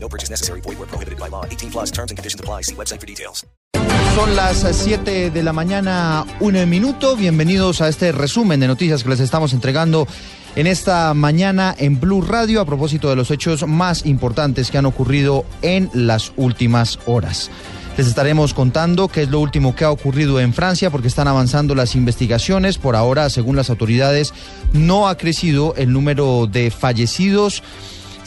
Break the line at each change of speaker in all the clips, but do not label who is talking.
No purchase necessary. Void where prohibited by law. 18 plus terms and conditions apply. See website for details.
Son las 7 de la mañana, un minuto. Bienvenidos a este resumen de noticias que les estamos entregando en esta mañana en Blue Radio a propósito de los hechos más importantes que han ocurrido en las últimas horas. Les estaremos contando qué es lo último que ha ocurrido en Francia porque están avanzando las investigaciones. Por ahora, según las autoridades, no ha crecido el número de fallecidos.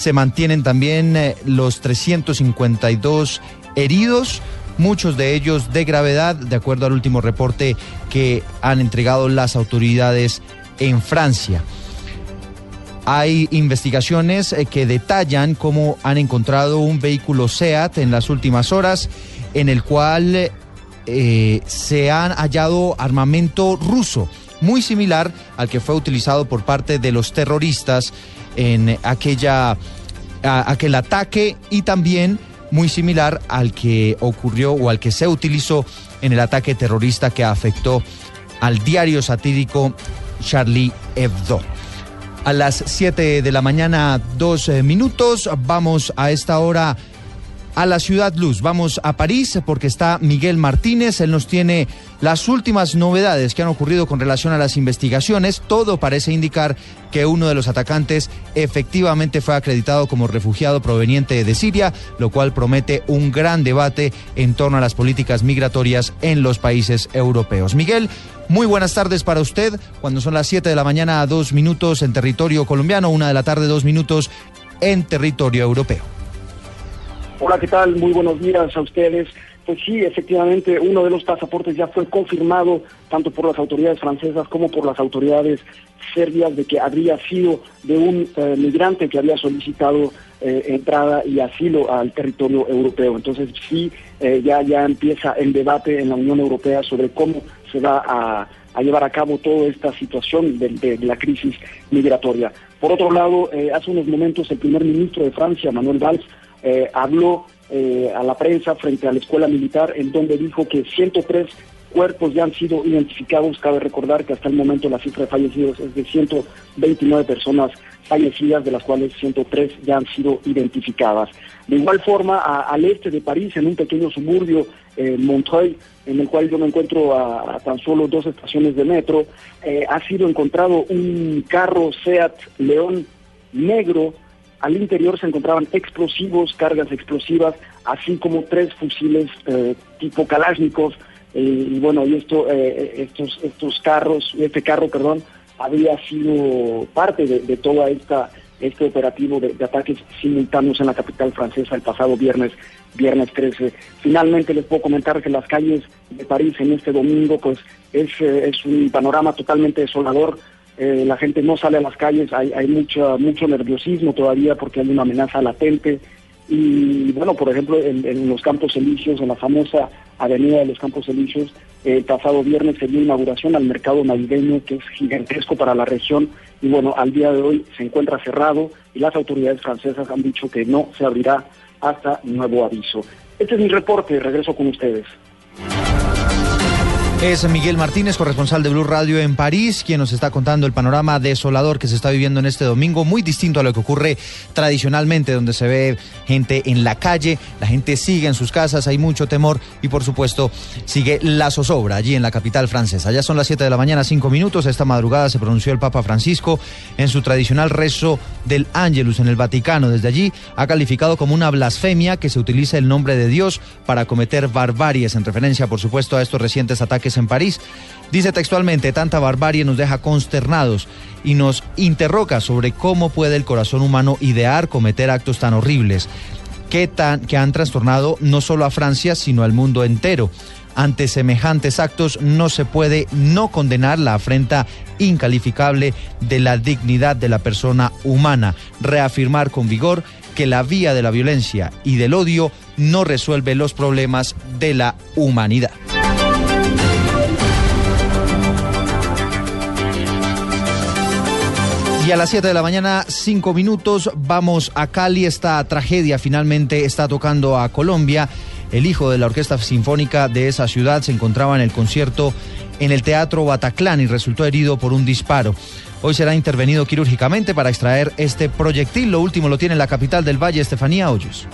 Se mantienen también eh, los 352 heridos muchos de ellos de gravedad, de acuerdo al último reporte que han entregado las autoridades en Francia. Hay investigaciones eh, que detallan cómo han encontrado un vehículo SEAT en las últimas horas en el cual eh, se han hallado armamento ruso, muy similar al que fue utilizado por parte de los terroristas en aquella, aquel ataque y también muy similar al que ocurrió o al que se utilizó en el ataque terrorista que afectó al diario satírico Charlie Hebdo. A las 7 de la mañana, dos eh, minutos, vamos a esta hora a la Ciudad Luz. Vamos a París porque está Miguel Martínez. Él nos tiene las últimas novedades que han ocurrido con relación a las investigaciones. Todo parece indicar que uno de los atacantes efectivamente fue acreditado como refugiado proveniente de Siria, lo cual promete un gran debate en torno a las políticas migratorias en los países europeos. Miguel, muy buenas tardes para usted. Cuando son las 7 de la mañana, dos minutos en territorio colombiano, una de la tarde, dos minutos en territorio europeo.
Hola, ¿qué tal? Muy buenos días a ustedes. Pues sí, efectivamente, uno de los pasaportes ya fue confirmado tanto por las autoridades francesas como por las autoridades serbias de que habría sido de un eh, migrante que había solicitado eh, entrada y asilo al territorio europeo. Entonces sí, eh, ya, ya empieza el debate en la Unión Europea sobre cómo se va a, llevar a cabo toda esta situación de, de la crisis migratoria. Por otro lado, hace unos momentos el primer ministro de Francia, Manuel Valls, eh, habló eh, a la prensa frente a la escuela militar en donde dijo que 103 cuerpos ya han sido identificados. Cabe recordar que hasta el momento la cifra de fallecidos es de 129 personas fallecidas, de las cuales 103 ya han sido identificadas. De igual forma, a- al este de París, en un pequeño suburbio, eh, Montreuil, en el cual yo me encuentro a, tan solo dos estaciones de metro, eh, ha sido encontrado un carro Seat León negro al interior se encontraban explosivos, cargas explosivas, así como tres fusiles eh, tipo Kalashnikov. eh, y bueno, y esto, eh, estos, estos carros, este carro, perdón, había sido parte de, de toda esta este operativo de, de ataques simultáneos en la capital francesa el pasado viernes, viernes 13. Finalmente les puedo comentar que las calles de París en este domingo, pues es, eh, es un panorama totalmente desolador. Eh, la gente no sale a las calles, hay, hay mucha, mucho nerviosismo todavía porque hay una amenaza latente. Y bueno, por ejemplo, en, en los Campos Elíseos, en la famosa avenida de los Campos Elíseos, eh, el pasado viernes se dio inauguración al mercado navideño, que es gigantesco para la región. Y bueno, al día de hoy se encuentra cerrado y las autoridades francesas han dicho que no se abrirá hasta nuevo aviso. Este es mi reporte, regreso con ustedes.
Es Miguel Martínez, corresponsal de Blue Radio en París, quien nos está contando el panorama desolador que se está viviendo en este domingo, muy distinto a lo que ocurre tradicionalmente, donde se ve gente en la calle, la gente sigue en sus casas, hay mucho temor y por supuesto sigue la zozobra allí en la capital francesa. Ya son las 7 de la mañana, 5 minutos. Esta madrugada se pronunció el Papa Francisco en su tradicional rezo del Ángelus en el Vaticano. Desde allí ha calificado como una blasfemia que se utilice el nombre de Dios para cometer barbaries, en referencia, por supuesto, a estos recientes ataques en París. Dice textualmente, tanta barbarie nos deja consternados y nos interroga sobre cómo puede el corazón humano idear cometer actos tan horribles que, tan, que han trastornado no solo a Francia, sino al mundo entero. Ante semejantes actos no se puede no condenar la afrenta incalificable de la dignidad de la persona humana, reafirmar con vigor que la vía de la violencia y del odio no resuelve los problemas de la humanidad. Y a las 7 de la mañana, 5 minutos, vamos a Cali. Esta tragedia finalmente está tocando a Colombia. El hijo de la Orquesta Sinfónica de esa ciudad se encontraba en el concierto en el Teatro Bataclán y resultó herido por un disparo. Hoy será intervenido quirúrgicamente para extraer este proyectil. Lo último lo tiene en la capital del Valle, Estefanía Hoyos.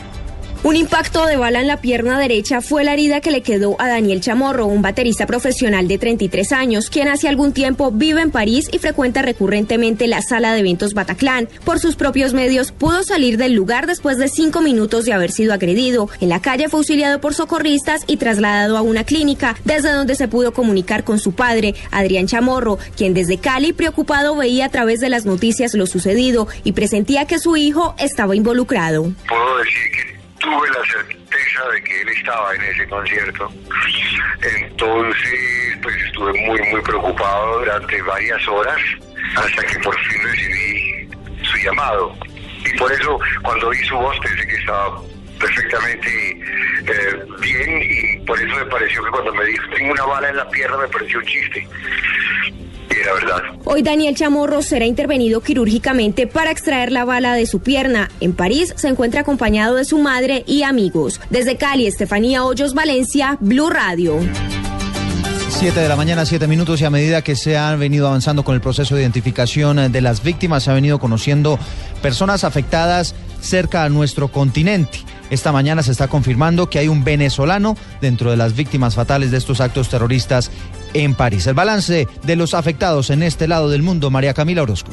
Un impacto de bala en la pierna derecha fue la herida que le quedó a Daniel Chamorro, un baterista profesional de 33 años, quien hace algún tiempo vive en París y frecuenta recurrentemente la sala de eventos Bataclan. Por sus propios medios, pudo salir del lugar después de cinco minutos de haber sido agredido. En la calle fue auxiliado por socorristas y trasladado a una clínica, desde donde se pudo comunicar con su padre, Adrián Chamorro, quien desde Cali, preocupado, veía a través de las noticias lo sucedido y presentía que su hijo estaba involucrado.
Tuve la certeza de que él estaba en ese concierto. Entonces, pues estuve muy, muy preocupado durante varias horas hasta que por fin recibí su llamado. Y por eso, cuando oí su voz, pensé que estaba perfectamente eh, bien y por eso me pareció que cuando me dijo, tengo una bala en la pierna, me pareció un chiste verdad.
Hoy Daniel Chamorro será intervenido quirúrgicamente para extraer la bala de su pierna. En París se encuentra acompañado de su madre y amigos. Desde Cali, Estefanía Hoyos, Valencia, Blue Radio.
7 de la mañana, 7 minutos y a medida que se han venido avanzando con el proceso de identificación de las víctimas, se ha venido conociendo personas afectadas cerca a nuestro continente. Esta mañana se está confirmando que hay un venezolano dentro de las víctimas fatales de estos actos terroristas en París. El balance de los afectados en este lado del mundo, María Camila Orozco.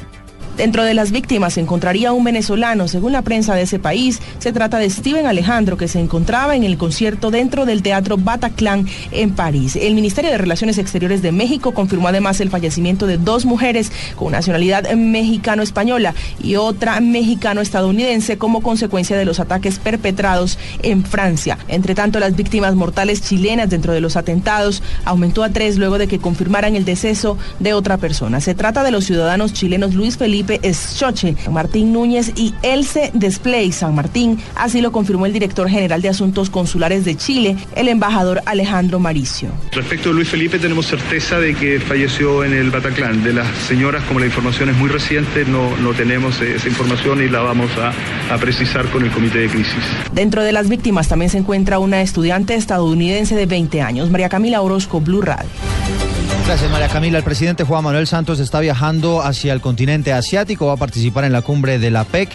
Dentro de las víctimas se encontraría un venezolano, según la prensa de ese país. Se trata de Steven Alejandro, que se encontraba en el concierto dentro del Teatro Bataclan en París. El Ministerio de Relaciones Exteriores de México confirmó además el fallecimiento de dos mujeres con nacionalidad mexicano-española y otra mexicano-estadounidense como consecuencia de los ataques perpetrados en Francia. Entre tanto, las víctimas mortales chilenas dentro de los atentados aumentó a tres luego de que confirmaran el deceso de otra persona. Se trata de los ciudadanos chilenos Luis Felipe Felipe Eschoche, Martín Núñez y Else Desplay San Martín. Así lo confirmó el director general de Asuntos Consulares de Chile, el embajador Alejandro Maricio.
Respecto a Luis Felipe, tenemos certeza de que falleció en el Bataclan. De las señoras, como la información es muy reciente, no, no tenemos esa información y la vamos a, a precisar con el comité de crisis.
Dentro de las víctimas también se encuentra una estudiante estadounidense de 20 años, María Camila Orozco, Blue Radio.
Gracias, María Camila. El presidente Juan Manuel Santos está viajando hacia el continente asiático, va a participar en la cumbre de la PEC,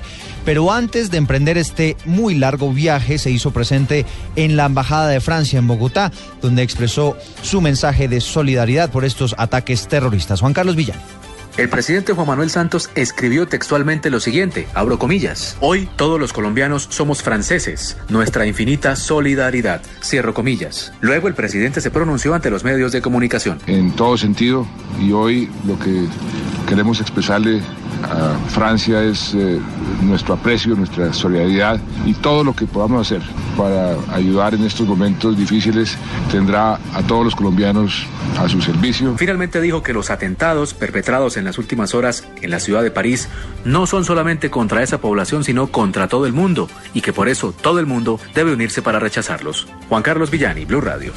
pero antes de emprender este muy largo viaje se hizo presente en la Embajada de Francia en Bogotá, donde expresó su mensaje de solidaridad por estos ataques terroristas. Juan Carlos Villán.
El presidente Juan Manuel Santos escribió textualmente lo siguiente, abro comillas, hoy todos los colombianos somos franceses, nuestra infinita solidaridad, cierro comillas. Luego el presidente se pronunció ante los medios de comunicación.
En todo sentido, y hoy lo que queremos expresarle a Francia es eh, nuestro aprecio, nuestra solidaridad y todo lo que podamos hacer para ayudar en estos momentos difíciles tendrá a todos los colombianos a su servicio.
Finalmente dijo que los atentados perpetrados en las últimas horas en la ciudad de París no son solamente contra esa población, sino contra todo el mundo y que por eso todo el mundo debe unirse para rechazarlos. Juan Carlos Villani, Blue Radio.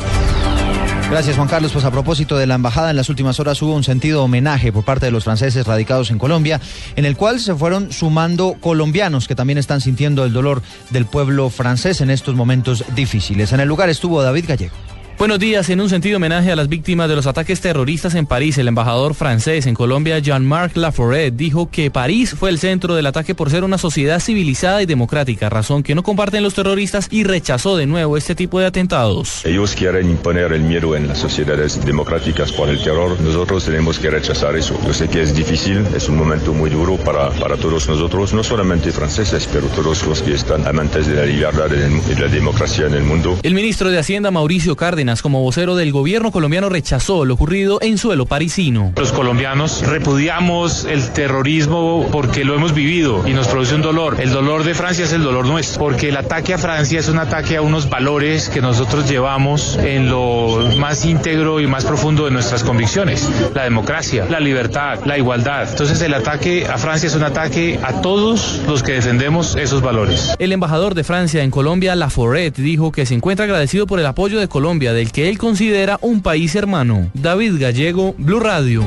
Gracias Juan Carlos. Pues a propósito de la embajada, en las últimas horas hubo un sentido homenaje por parte de los franceses radicados en Colombia, en el cual se fueron sumando colombianos que también están sintiendo el dolor del pueblo francés en estos momentos difíciles. En el lugar estuvo David Gallego.
Buenos días. En un sentido homenaje a las víctimas de los ataques terroristas en París, el embajador francés en Colombia, Jean-Marc Laforet, dijo que París fue el centro del ataque por ser una sociedad civilizada y democrática, razón que no comparten los terroristas y rechazó de nuevo este tipo de atentados.
Ellos quieren imponer el miedo en las sociedades democráticas por el terror. Nosotros tenemos que rechazar eso. Yo sé que es difícil, es un momento muy duro para, para todos nosotros, no solamente franceses, pero todos los que están amantes de la libertad y de la democracia en el mundo.
El ministro de Hacienda, Mauricio Cárdenas, Cárdenas, como vocero del gobierno colombiano, rechazó lo ocurrido en suelo parisino.
Los colombianos repudiamos el terrorismo porque lo hemos vivido y nos produce un dolor. El dolor de Francia es el dolor nuestro, porque el ataque a Francia es un ataque a unos valores que nosotros llevamos en lo más íntegro y más profundo de nuestras convicciones. La democracia, la libertad, la igualdad. Entonces el ataque a Francia es un ataque a todos los que defendemos esos valores.
El embajador de Francia en Colombia, Laforet, dijo que se encuentra agradecido por el apoyo de Colombia, del que él considera un país hermano. David Gallego, Blue Radio.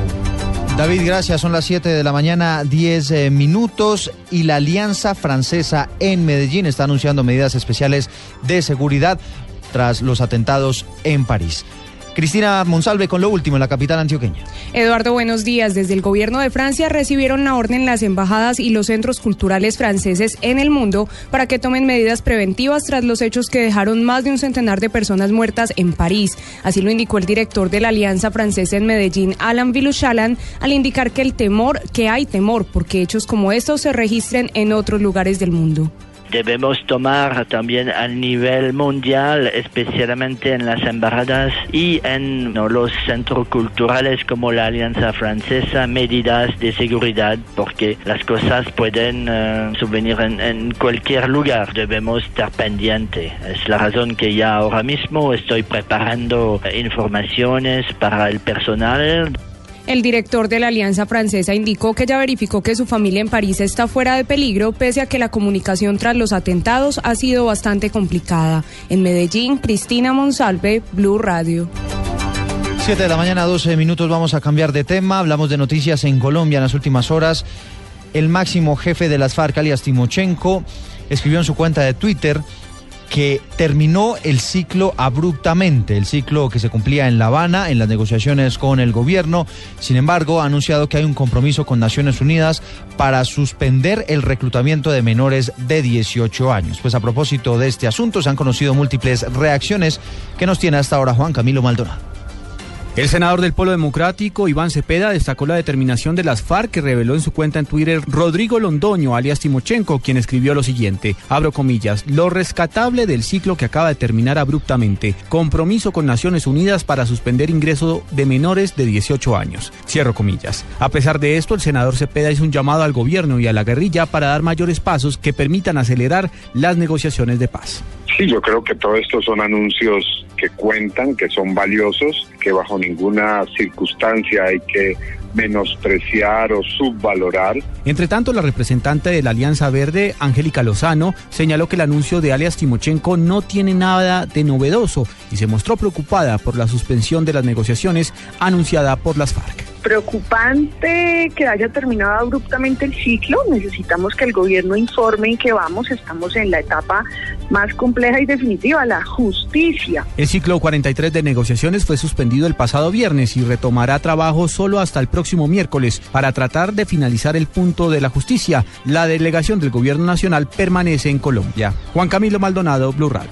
David, gracias. Son las 7 de la mañana, 10 eh, minutos y la Alianza Francesa en Medellín está anunciando medidas especiales de seguridad tras los atentados en París. Cristina Monsalve con lo último en la capital antioqueña.
Eduardo, buenos días. Desde el gobierno de Francia recibieron la orden las embajadas y los centros culturales franceses en el mundo para que tomen medidas preventivas tras los hechos que dejaron más de un centenar de personas muertas en París. Así lo indicó el director de la Alianza Francesa en Medellín, Alan Viluchalan, al indicar que el temor, que hay temor porque hechos como estos se registren en otros lugares del mundo
debemos tomar también a nivel mundial, especialmente en las embajadas y en los centros culturales como la Alianza Francesa, medidas de seguridad, porque las cosas pueden uh, subvenir en, en, cualquier lugar. Debemos estar pendientes. Es la razón que ya ahora mismo estoy preparando informaciones para el personal.
El director de la Alianza Francesa indicó que ya verificó que su familia en París está fuera de peligro, pese a que la comunicación tras los atentados ha sido bastante complicada. En Medellín, Cristina Monsalve, Blue Radio.
7 de la mañana, 12 minutos, vamos a cambiar de tema. Hablamos de noticias en Colombia en las últimas horas. El máximo jefe de las FARC, alias Timochenko, escribió en su cuenta de Twitter que terminó el ciclo abruptamente, el ciclo que se cumplía en La Habana en las negociaciones con el gobierno. Sin embargo, ha anunciado que hay un compromiso con Naciones Unidas para suspender el reclutamiento de menores de 18 años. Pues a propósito de este asunto, se han conocido múltiples reacciones que nos tiene hasta ahora Juan Camilo Maldonado.
El senador del Polo Democrático, Iván Cepeda, destacó la determinación de las FARC que reveló en su cuenta en Twitter Rodrigo Londoño, alias Timochenko, quien escribió lo siguiente, abro comillas, lo rescatable del ciclo que acaba de terminar abruptamente, compromiso con Naciones Unidas para suspender ingreso de menores de 18 años, cierro comillas. A pesar de esto, el senador Cepeda hizo un llamado al gobierno y a la guerrilla para dar mayores pasos que permitan acelerar las negociaciones de paz.
Sí, yo creo que todo esto son anuncios que cuentan, que son valiosos, que bajo ninguna circunstancia hay que menospreciar o subvalorar.
Entre tanto, la representante de la Alianza Verde, Angélica Lozano, señaló que el anuncio de alias Timochenko no tiene nada de novedoso y se mostró preocupada por la suspensión de las negociaciones anunciada por las FARC
preocupante que haya terminado abruptamente el ciclo. Necesitamos que el gobierno informe en qué vamos. Estamos en la etapa más compleja y definitiva, la justicia.
El ciclo 43 de negociaciones fue suspendido el pasado viernes y retomará trabajo solo hasta el próximo miércoles para tratar de finalizar el punto de la justicia. La delegación del gobierno nacional permanece en Colombia. Juan Camilo Maldonado, Blue Radio.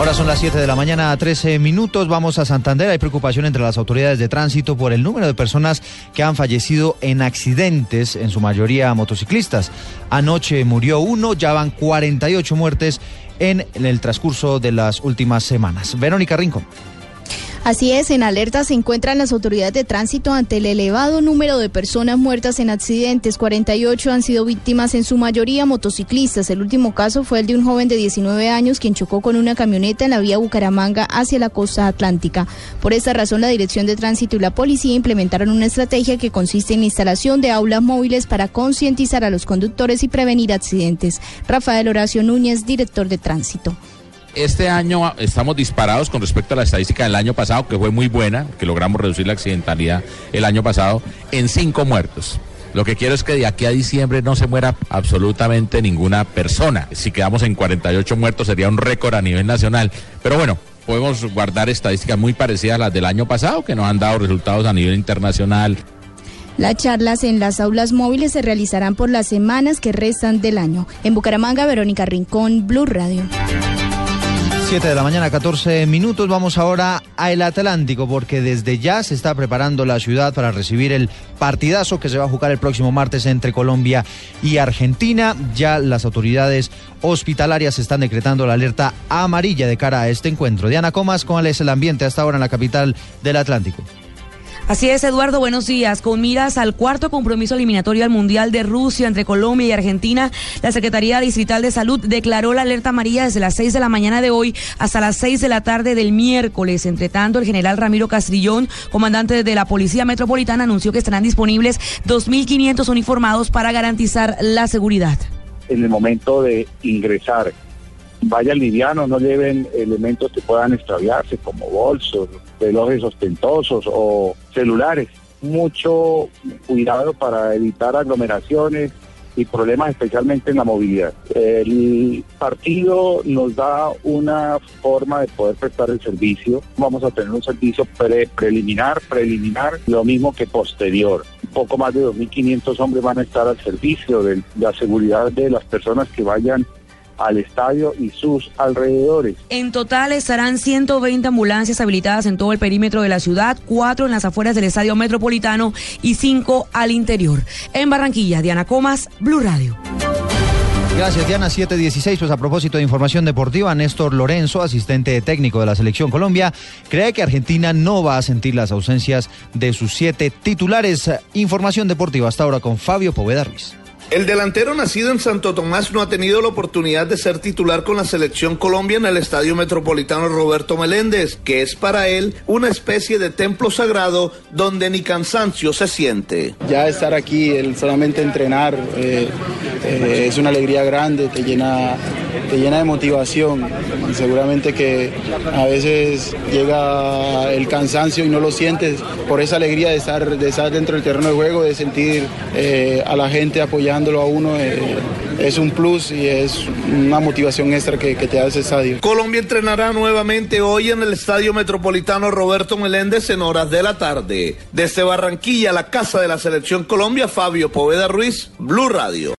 Ahora son las 7 de la mañana, 13 minutos. Vamos a Santander. Hay preocupación entre las autoridades de tránsito por el número de personas que han fallecido en accidentes, en su mayoría motociclistas. Anoche murió uno, ya van 48 muertes en el transcurso de las últimas semanas. Verónica Rincón.
Así es, en alerta se encuentran las autoridades de tránsito ante el elevado número de personas muertas en accidentes. 48 han sido víctimas, en su mayoría motociclistas. El último caso fue el de un joven de 19 años quien chocó con una camioneta en la vía Bucaramanga hacia la costa atlántica. Por esta razón, la Dirección de Tránsito y la Policía implementaron una estrategia que consiste en la instalación de aulas móviles para concientizar a los conductores y prevenir accidentes. Rafael Horacio Núñez, director de Tránsito.
Este año estamos disparados con respecto a la estadística del año pasado, que fue muy buena, que logramos reducir la accidentalidad el año pasado, en cinco muertos. Lo que quiero es que de aquí a diciembre no se muera absolutamente ninguna persona. Si quedamos en 48 muertos sería un récord a nivel nacional. Pero bueno, podemos guardar estadísticas muy parecidas a las del año pasado, que nos han dado resultados a nivel internacional.
Las charlas en las aulas móviles se realizarán por las semanas que restan del año. En Bucaramanga, Verónica Rincón, Blue Radio.
7 de la mañana, 14 minutos. Vamos ahora a el Atlántico porque desde ya se está preparando la ciudad para recibir el partidazo que se va a jugar el próximo martes entre Colombia y Argentina. Ya las autoridades hospitalarias están decretando la alerta amarilla de cara a este encuentro. Diana Comas, ¿cuál es el ambiente hasta ahora en la capital del Atlántico?
Así es, Eduardo, buenos días. Con miras al cuarto compromiso eliminatorio al Mundial de Rusia entre Colombia y Argentina, la Secretaría Distrital de Salud declaró la alerta amarilla desde las 6 de la mañana de hoy hasta las 6 de la tarde del miércoles. Entre tanto, el general Ramiro Castrillón, comandante de la Policía Metropolitana, anunció que estarán disponibles 2.500 uniformados para garantizar la seguridad.
En el momento de ingresar vayan livianos, no lleven elementos que puedan extraviarse como bolsos, relojes ostentosos o celulares. Mucho cuidado para evitar aglomeraciones y problemas especialmente en la movilidad. El partido nos da una forma de poder prestar el servicio. Vamos a tener un servicio preliminar, preliminar, lo mismo que posterior. Poco más de 2.500 hombres van a estar al servicio de la seguridad de las personas que vayan al estadio y sus alrededores.
En total estarán 120 ambulancias habilitadas en todo el perímetro de la ciudad, cuatro en las afueras del estadio metropolitano y cinco al interior. En Barranquilla, Diana Comas, Blue Radio.
Gracias, Diana. 716. Pues a propósito de información deportiva, Néstor Lorenzo, asistente técnico de la Selección Colombia, cree que Argentina no va a sentir las ausencias de sus siete titulares. Información deportiva hasta ahora con Fabio Poveda Ruiz.
El delantero nacido en Santo Tomás no ha tenido la oportunidad de ser titular con la selección Colombia en el Estadio Metropolitano Roberto Meléndez, que es para él una especie de templo sagrado donde ni cansancio se siente.
Ya estar aquí, solamente entrenar, eh, eh, es una alegría grande, te llena, te llena de motivación. seguramente que a veces llega el cansancio y no lo sientes por esa alegría de estar, de estar dentro del terreno de juego, de sentir eh, a la gente apoyando a uno eh, es un plus y es una motivación extra que, que, te da ese estadio.
Colombia entrenará nuevamente hoy en el Estadio Metropolitano Roberto Meléndez en horas de la tarde. Desde Barranquilla, la casa de la Selección Colombia, Fabio Poveda Ruiz, Blue Radio.